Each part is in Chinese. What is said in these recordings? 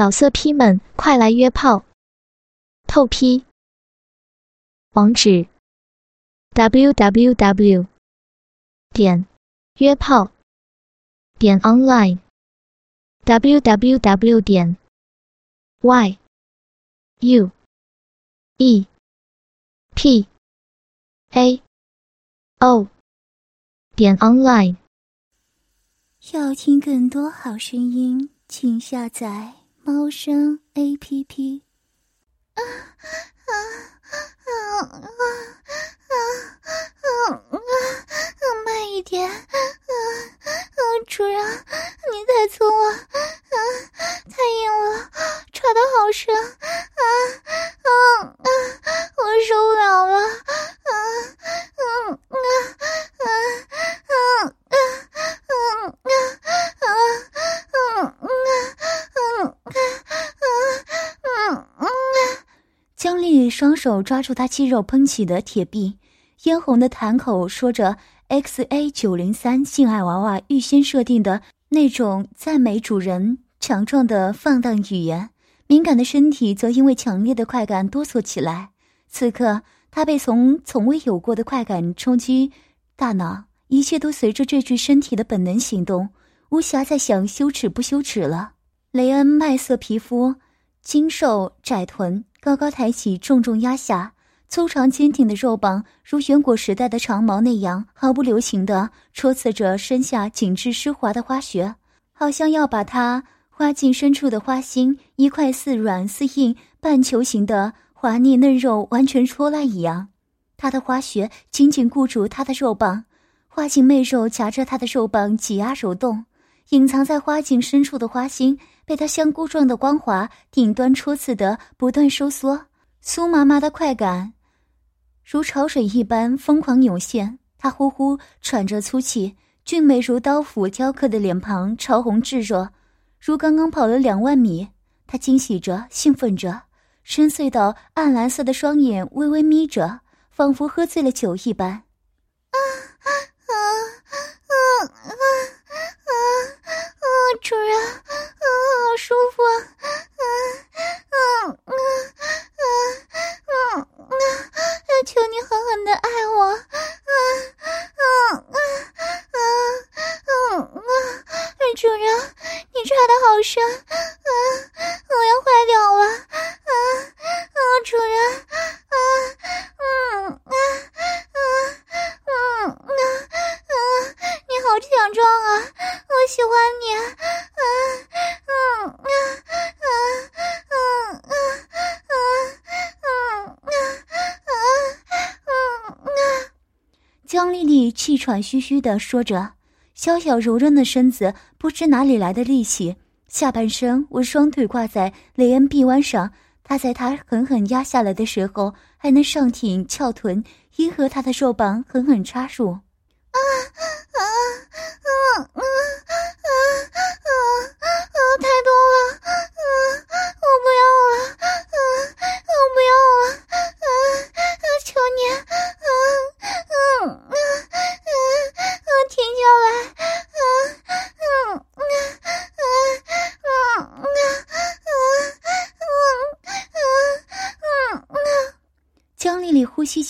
老色批们，快来约炮！透批。网址：w w w 点约炮点 online w w w 点 y u e p a o 点 online。要听更多好声音，请下载。猫声 A P P。啊啊啊啊啊啊啊！慢一点，啊手抓住他肌肉喷起的铁臂，嫣红的潭口说着 “X A 九零三”性爱娃娃预先设定的那种赞美主人强壮的放荡语言，敏感的身体则因为强烈的快感哆嗦起来。此刻，他被从从未有过的快感冲击大脑，一切都随着这具身体的本能行动，无暇再想羞耻不羞耻了。雷恩麦色皮肤，精瘦窄臀，高高抬起，重重压下，粗长坚挺的肉棒如远古时代的长矛那样毫不留情地戳刺着身下紧致湿滑的花穴，好像要把它花茎深处的花心一块似软似硬半球形的滑腻嫩肉完全戳烂一样。他的花穴紧紧固住他的肉棒，花茎媚肉夹着他的肉棒挤压揉动，隐藏在花茎深处的花心。被他香菇状的光滑顶端戳刺的不断收缩，酥麻麻的快感如潮水一般疯狂涌现。他呼呼喘着粗气，俊美如刀斧雕刻的脸庞潮红炙热，如刚刚跑了两万米。他惊喜着，兴奋着，深邃到暗蓝色的双眼微微眯着，仿佛喝醉了酒一般。啊啊啊啊啊！主人嗯好舒服啊嗯嗯嗯嗯嗯嗯求你狠狠的爱我嗯嗯嗯嗯嗯嗯主人你插的好深，啊，我要坏掉了！啊！啊，主人，嗯嗯啊啊嗯啊，啊，你好强壮啊！我喜欢你，嗯。江丽丽气喘吁吁的说着，小小柔韧的身子不知哪里来的力气，下半身我双腿挂在雷恩臂弯上，他在他狠狠压下来的时候，还能上挺翘臀，迎合他的肉棒狠狠插入。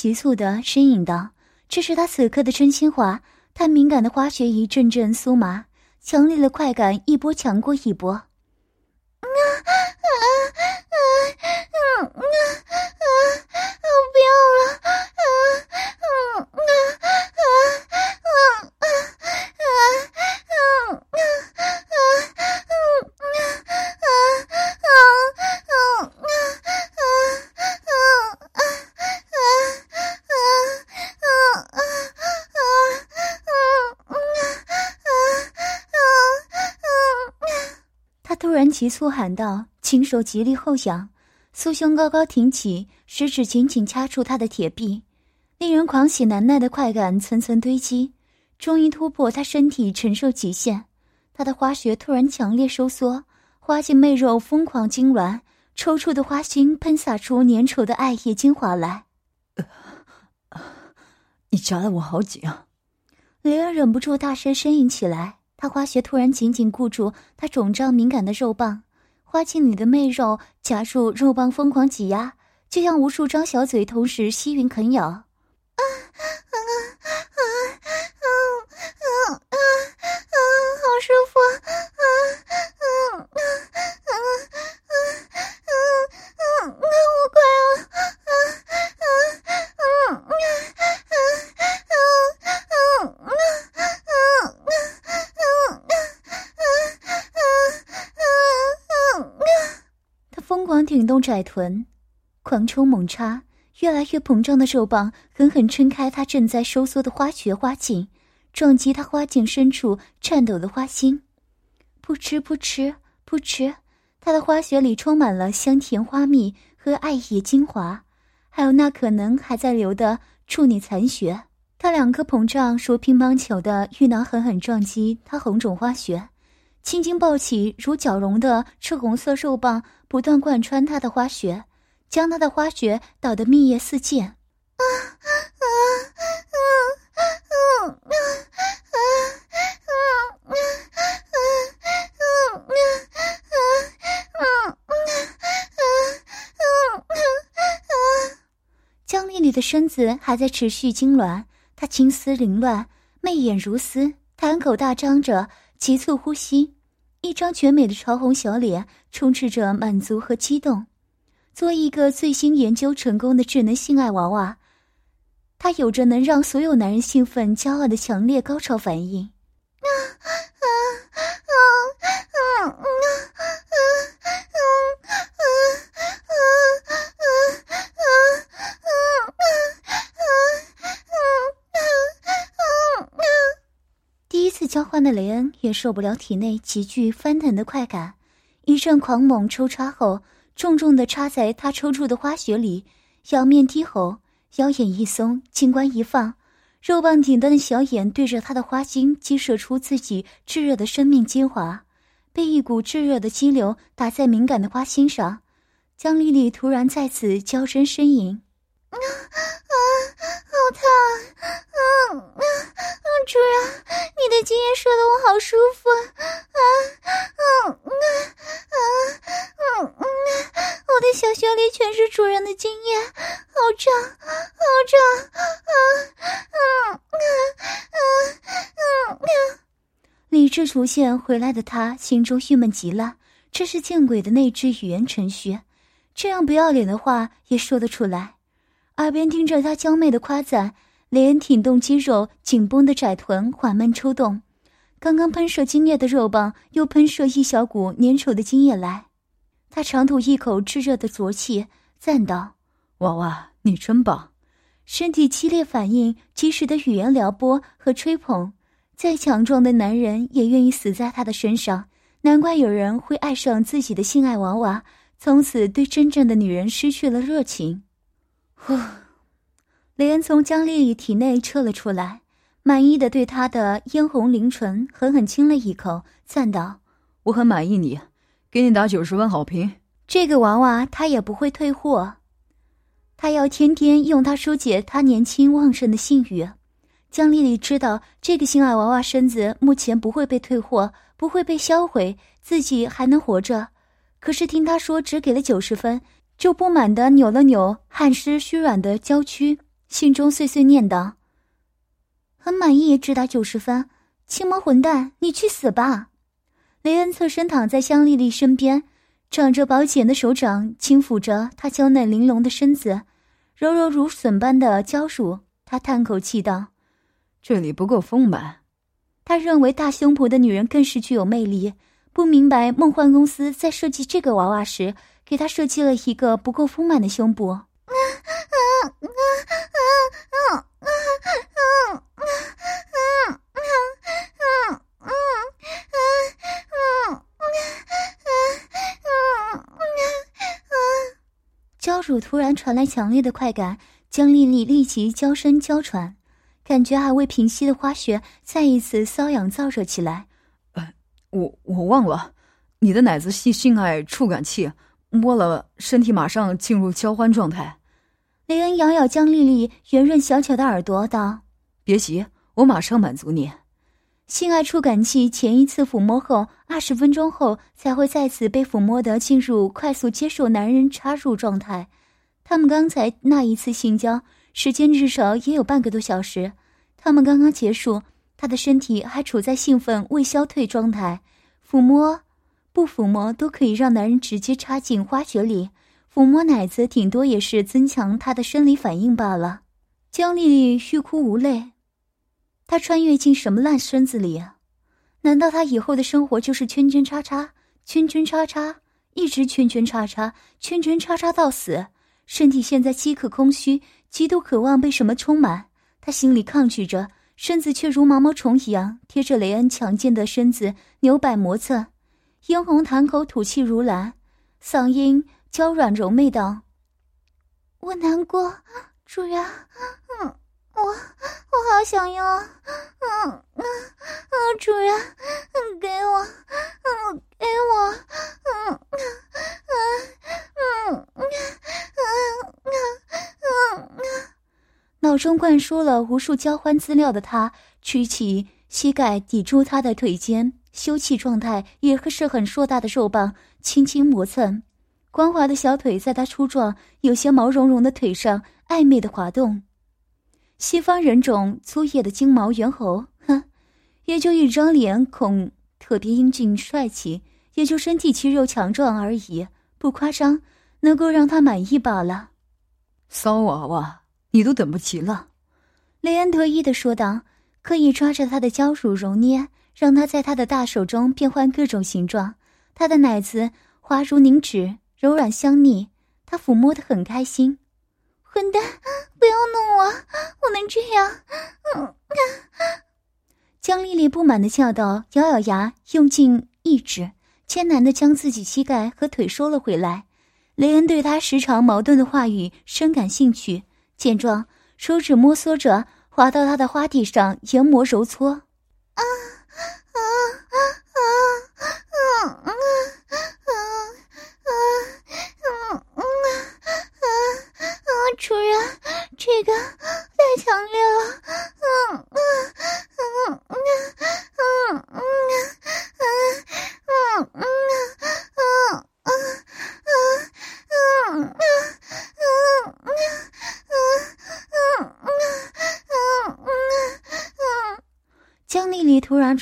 急促的呻吟道。这是他此刻的真心话，他敏感的花穴一阵阵酥麻，强烈的快感一波强过一波。急促喊道：“轻手极力后仰，酥胸高高挺起，食指紧紧掐住他的铁臂，令人狂喜难耐的快感层层堆积，终于突破他身体承受极限。他的花穴突然强烈收缩，花茎媚肉疯狂痉挛，抽搐的花心喷洒出粘稠的艾叶精华来。你夹得我好紧啊！雷儿忍不住大声呻吟起来。他花穴突然紧紧固住他肿胀敏感的肉棒，花茎里的媚肉夹住肉棒疯狂挤压，就像无数张小嘴同时吸吮啃咬。啊啊挺动窄臀，狂抽猛插，越来越膨胀的肉棒狠狠撑开他正在收缩的花穴花茎，撞击他花茎深处颤抖的花心。噗嗤噗嗤噗嗤，他的花穴里充满了香甜花蜜和艾叶精华，还有那可能还在流的处女残血。他两颗膨胀如乒乓球的玉囊狠狠撞击他红肿花穴，青筋暴起如绞绒的赤红色肉棒不断贯穿他的花穴，将他的花穴捣得蜜液四溅。啊啊啊啊啊啊啊啊啊啊啊！江丽丽的身子还在持续痉挛。他青丝凌乱，媚眼如丝，潭口大张着，急促呼吸一张绝美的潮红小脸充斥着满足和激动。作为一个最新研究成功的智能性爱娃娃它有着能让所有男人兴奋骄傲的强烈高潮反应。啊啊啊啊啊啊啊啊一次交欢的雷恩也受不了体内急剧翻腾的快感，一阵狂猛抽插后，重重的插在他抽搐的花穴里，仰面低吼，腰眼一松，金冠一放，肉棒顶端的小眼对着他的花心激射出自己炙热的生命精华，被一股炙热的激流打在敏感的花心上，江丽丽突然再次娇声呻吟。啊啊！好烫！啊啊啊！主人，你的精液射得我好舒服！啊啊啊啊啊啊！我的小穴里全是主人的精液，好胀，好胀！啊啊啊啊啊！理智出现回来的他，心中郁闷极了。这是见鬼的那只语言程序，这样不要脸的话也说得出来。耳边听着他娇媚的夸赞，连挺动肌肉紧绷的窄臀，缓慢抽动。刚刚喷射精液的肉棒又喷射一小股粘稠的精液来，他长吐一口炙热的浊气，赞道：“娃娃，你真棒！”身体激烈反应，及时的语言撩拨和吹捧，再强壮的男人也愿意死在他的身上。难怪有人会爱上自己的性爱娃娃，从此对真正的女人失去了热情。呼，雷恩从江丽丽体内撤了出来，满意的对她的嫣红灵唇狠狠亲了一口，赞道：“我很满意你，给你打九十分好评。这个娃娃他也不会退货，他要天天用它疏解他年轻旺盛的性欲。”江丽丽知道这个性爱娃娃身子目前不会被退货，不会被销毁，自己还能活着。可是听他说只给了九十分。就不满的扭了扭汗湿虚软的娇躯，心中碎碎念道：“很满意，只打九十分。青毛混蛋，你去死吧！”雷恩侧身躺在香丽丽身边，长着薄茧的手掌轻抚着她娇嫩玲珑的身子，柔柔如笋般的娇乳。他叹口气道：“这里不够丰满。”他认为大胸脯的女人更是具有魅力，不明白梦幻公司在设计这个娃娃时。给他设计了一个不够丰满的胸部。娇乳突然传来强烈的快感，嗯丽丽立即娇声娇喘，感觉还未平息的花嗯再一次瘙痒燥热起来。我我忘了，你的奶子系性爱触感器。摸了，身体马上进入交欢状态。雷恩咬咬江丽丽圆润小巧的耳朵，道：“别急，我马上满足你。”性爱触感器前一次抚摸后，二十分钟后才会再次被抚摸的进入快速接受男人插入状态。他们刚才那一次性交时间至少也有半个多小时。他们刚刚结束，他的身体还处在兴奋未消退状态。抚摸、不抚摸都可以让男人直接插进花穴里。抚摸奶子顶多也是增强他的生理反应罢了。江丽丽欲哭无泪。她穿越进什么烂身子里啊？难道他以后的生活就是圈圈叉叉、圈圈叉叉，一直圈圈叉叉、圈圈叉叉到死？身体现在饥渴空虚，极度渴望被什么充满。他心里抗拒着，身子却如毛毛虫一样贴着雷恩强健的身子扭摆磨蹭。嫣红潭口吐气如兰，嗓音娇软柔媚道：“我难过，主人。”嗯。我我好想要，嗯嗯嗯，主人，给我，嗯，给我，嗯嗯嗯嗯嗯嗯嗯嗯，脑中灌输了无数交欢资料的他，举起膝盖抵住他的腿间，休憩状态也是很硕大的肉棒轻轻磨蹭，光滑的小腿在他粗壮、有些毛茸茸的腿上暧昧的滑动。西方人种粗野的金毛猿猴，哼，也就一张脸孔特别英俊帅气，也就身体肌肉强壮而已，不夸张，能够让他满意罢了。骚娃娃，你都等不及了，雷恩得意的说道，刻意抓着他的娇乳揉捏，让他在他的大手中变换各种形状。他的奶子滑如凝脂，柔软香腻，他抚摸的很开心。混蛋！不要弄我！我能这样？嗯。江丽丽不满的叫道，咬咬牙，用尽意志，艰难的将自己膝盖和腿收了回来。雷恩对他时常矛盾的话语深感兴趣，见状，手指摩挲着滑到他的花体上，研磨揉搓。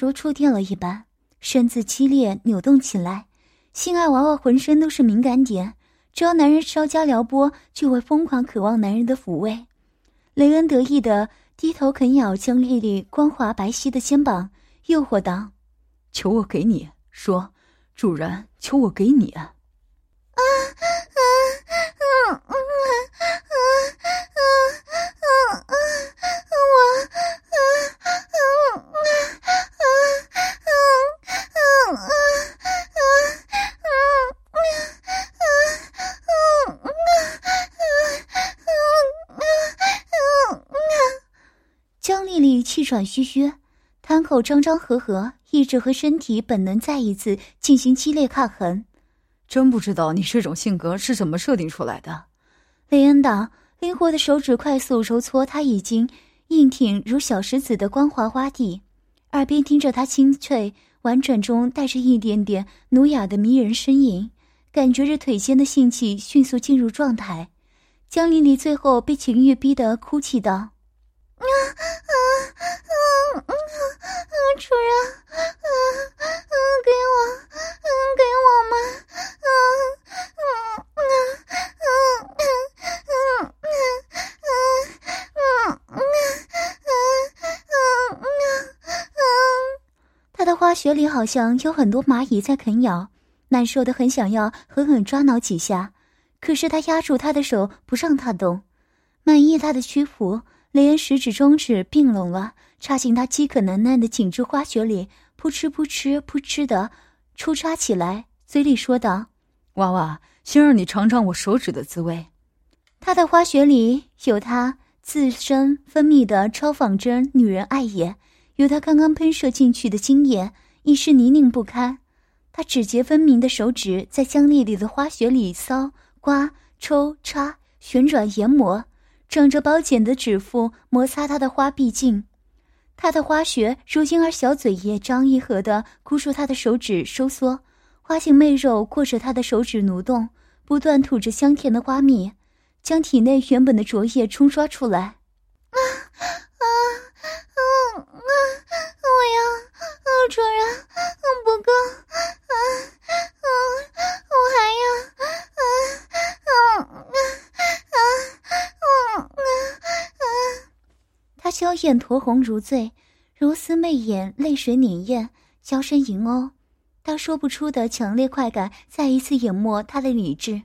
如触电了一般，身子激烈扭动起来，性爱娃娃浑身都是敏感点。只要男人稍加撩拨，就会疯狂渴望男人的抚慰。雷恩得意的低头啃咬江丽丽光滑白皙的肩膀，诱惑道：“求我给你说，主人，求我给你”啊啊啊啊！我啊啊啊啊啊啊！气喘吁吁，滩口张张合合，意志和身体本能再一次进行激烈抗衡。真不知道你这种性格是怎么设定出来的。雷恩道，灵活的手指快速揉搓他已经硬挺如小石子的光滑花地，耳边听着他清脆婉转中带着一点点儒雅的迷人呻吟，感觉着腿间的性气迅速进入状态。江丽丽最后被情欲逼得哭泣道。啊啊啊啊！主人，啊啊，给我，嗯，给我们，啊啊啊啊啊啊啊啊啊啊啊！他的花穴里好像有很多蚂蚁在啃咬，难受的很，想要狠狠抓挠几下，可是他压住他的手，不让他动，满意他的屈服。雷恩食指、中指并拢了，插进他饥渴难耐的紧致花穴里，扑哧扑哧扑哧的抽插起来，嘴里说道：“娃娃，先让你尝尝我手指的滋味。”他的花穴里有他自身分泌的超仿真女人爱液，有他刚刚喷射进去的精液，已是泥泞不堪。他指节分明的手指在香丽丽的花穴里搔、刮、抽、插、旋转、研磨。长着薄茧的指腹摩擦她的花臂茎，她的花穴如婴儿小嘴一张一合的箍住他的手指收缩，花形媚肉过着他的手指蠕动，不断吐着香甜的花蜜，将体内原本的浊液冲刷出来。啊啊啊啊！我要，主人，不够，啊啊！我还要，啊啊啊啊啊啊！他娇艳酡红如醉，如丝媚眼，泪水潋滟，娇声吟哦。他说不出的强烈快感再一次淹没他的理智，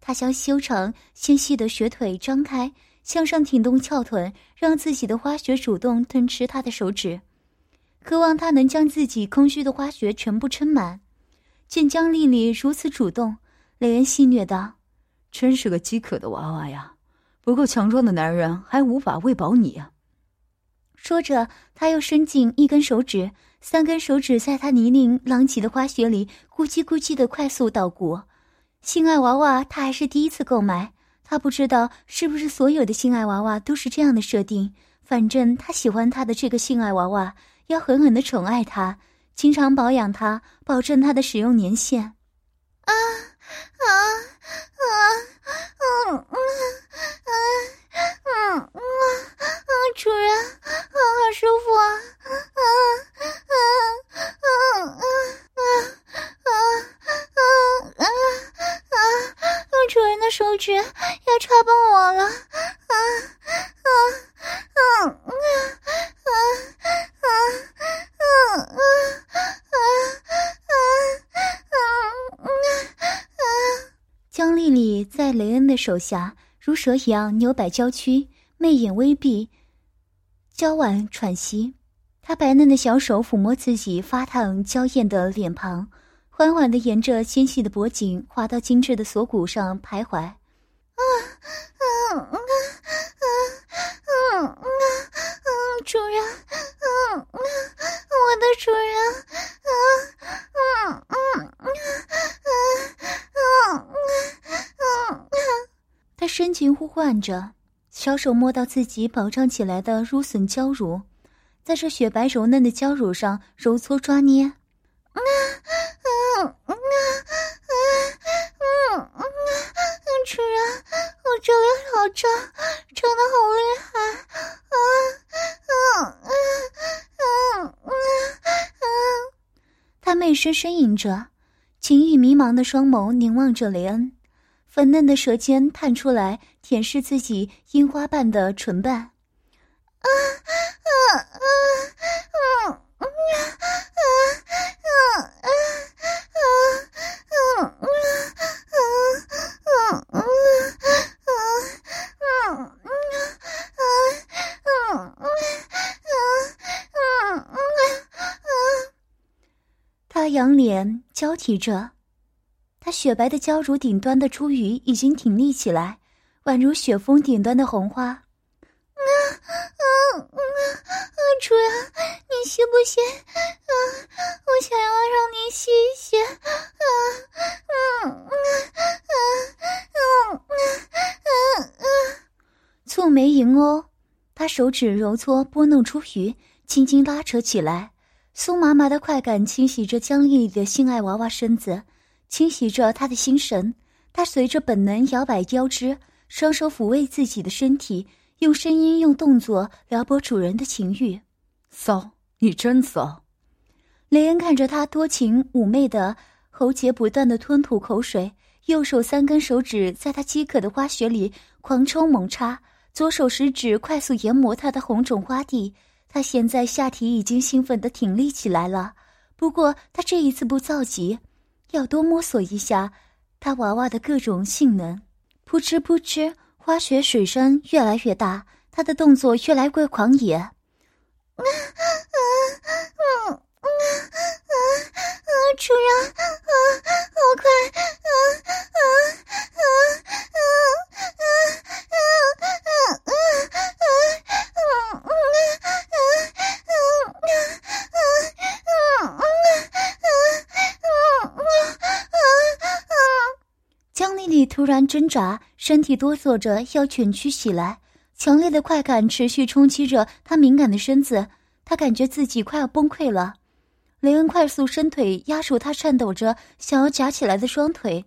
他将修长纤细的雪腿张开，向上挺动翘臀，让自己的花穴主动吞吃他的手指，渴望他能将自己空虚的花穴全部撑满。见江丽丽如此主动，雷恩戏谑道：“真是个饥渴的娃娃呀，不够强壮的男人还无法喂饱你啊。”说着，他又伸进一根手指，三根手指在他泥泞狼藉的花穴里咕叽咕叽的快速捣鼓。性爱娃娃他还是第一次购买，他不知道是不是所有的性爱娃娃都是这样的设定。反正他喜欢他的这个性爱娃娃，要狠狠的宠爱他，经常保养他，保证他的使用年限。手下。如蛇一样扭摆娇躯，媚眼微闭，娇婉喘息。他白嫩的小手抚摸自己发烫娇艳的脸庞，缓缓的沿着纤细的脖颈滑到精致的锁骨上徘徊。啊啊啊啊啊啊！主人，啊啊，我的主人，啊啊啊啊啊啊！他深情呼唤着，小手摸到自己饱胀起来的芦笋娇乳，在这雪白柔嫩的娇乳上揉搓抓捏。啊啊啊啊啊啊！主人，我这里好胀，胀的好厉害！啊啊啊啊啊啊！他媚声呻吟着，情欲迷茫的双眸凝望着雷恩。粉嫩的舌尖探出来，舔舐自己樱花瓣的唇瓣。他仰脸交替着。她雪白的娇乳顶端的珠羽已经挺立起来，宛如雪峰顶端的红花。啊啊啊啊！主人，你吸不吸？啊，我想要让你吸一吸。啊啊啊啊啊啊啊！蹙眉迎哦，他手指揉搓拨弄珠羽，轻轻拉扯起来，酥麻麻的快感侵袭着江丽丽的性爱娃娃身子。清洗着他的心神，他随着本能摇摆腰肢，双手抚慰自己的身体，用声音、用动作撩拨主人的情欲。骚，你真骚！雷恩看着他多情妩媚的喉结，不断的吞吐口水，右手三根手指在他饥渴的花穴里狂抽猛插，左手食指快速研磨他的红肿花蒂。他现在下体已经兴奋的挺立起来了，不过他这一次不造急。要多摸索一下，他娃娃的各种性能。扑哧扑哧，花雪水声越来越大，他的动作越来越狂野。啊啊啊啊啊啊！主人，啊，好快！啊啊啊啊啊啊啊啊啊啊啊啊啊啊！江丽丽突然挣扎，身体哆嗦着要蜷曲起来，强烈的快感持续冲击着她敏感的身子。他感觉自己快要崩溃了。雷恩快速伸腿压住他颤抖着想要夹起来的双腿，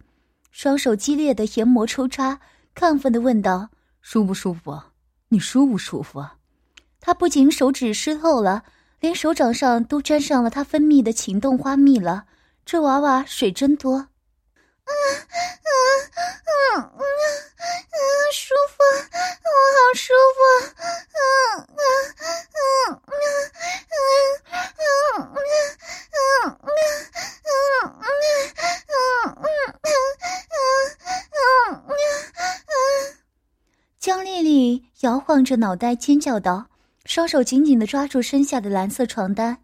双手激烈的研磨抽插，亢奋的问道：“舒不舒服？你舒不舒服啊？”他不仅手指湿透了，连手掌上都沾上了他分泌的情动花蜜了。这娃娃水真多。啊啊啊啊啊，舒服，我好舒服。嗯嗯嗯嗯嗯嗯嗯嗯嗯嗯嗯嗯嗯嗯。江丽丽摇晃着脑袋，尖叫道。双手紧紧的抓住身下的蓝色床单，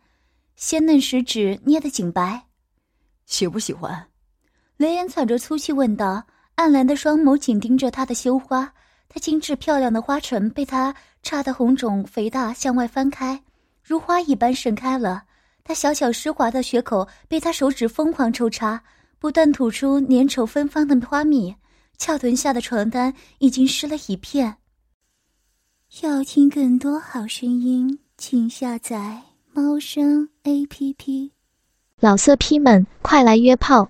鲜嫩食指捏得紧白。喜不喜欢？雷恩喘着粗气问道。暗蓝的双眸紧盯着他的羞花，他精致漂亮的花唇被他插得红肿肥大，向外翻开，如花一般盛开了。他小巧湿滑的血口被他手指疯狂抽插，不断吐出粘稠芬芳的花蜜。翘臀下的床单已经湿了一片。要听更多好声音，请下载猫声 A P P。老色批们，快来约炮！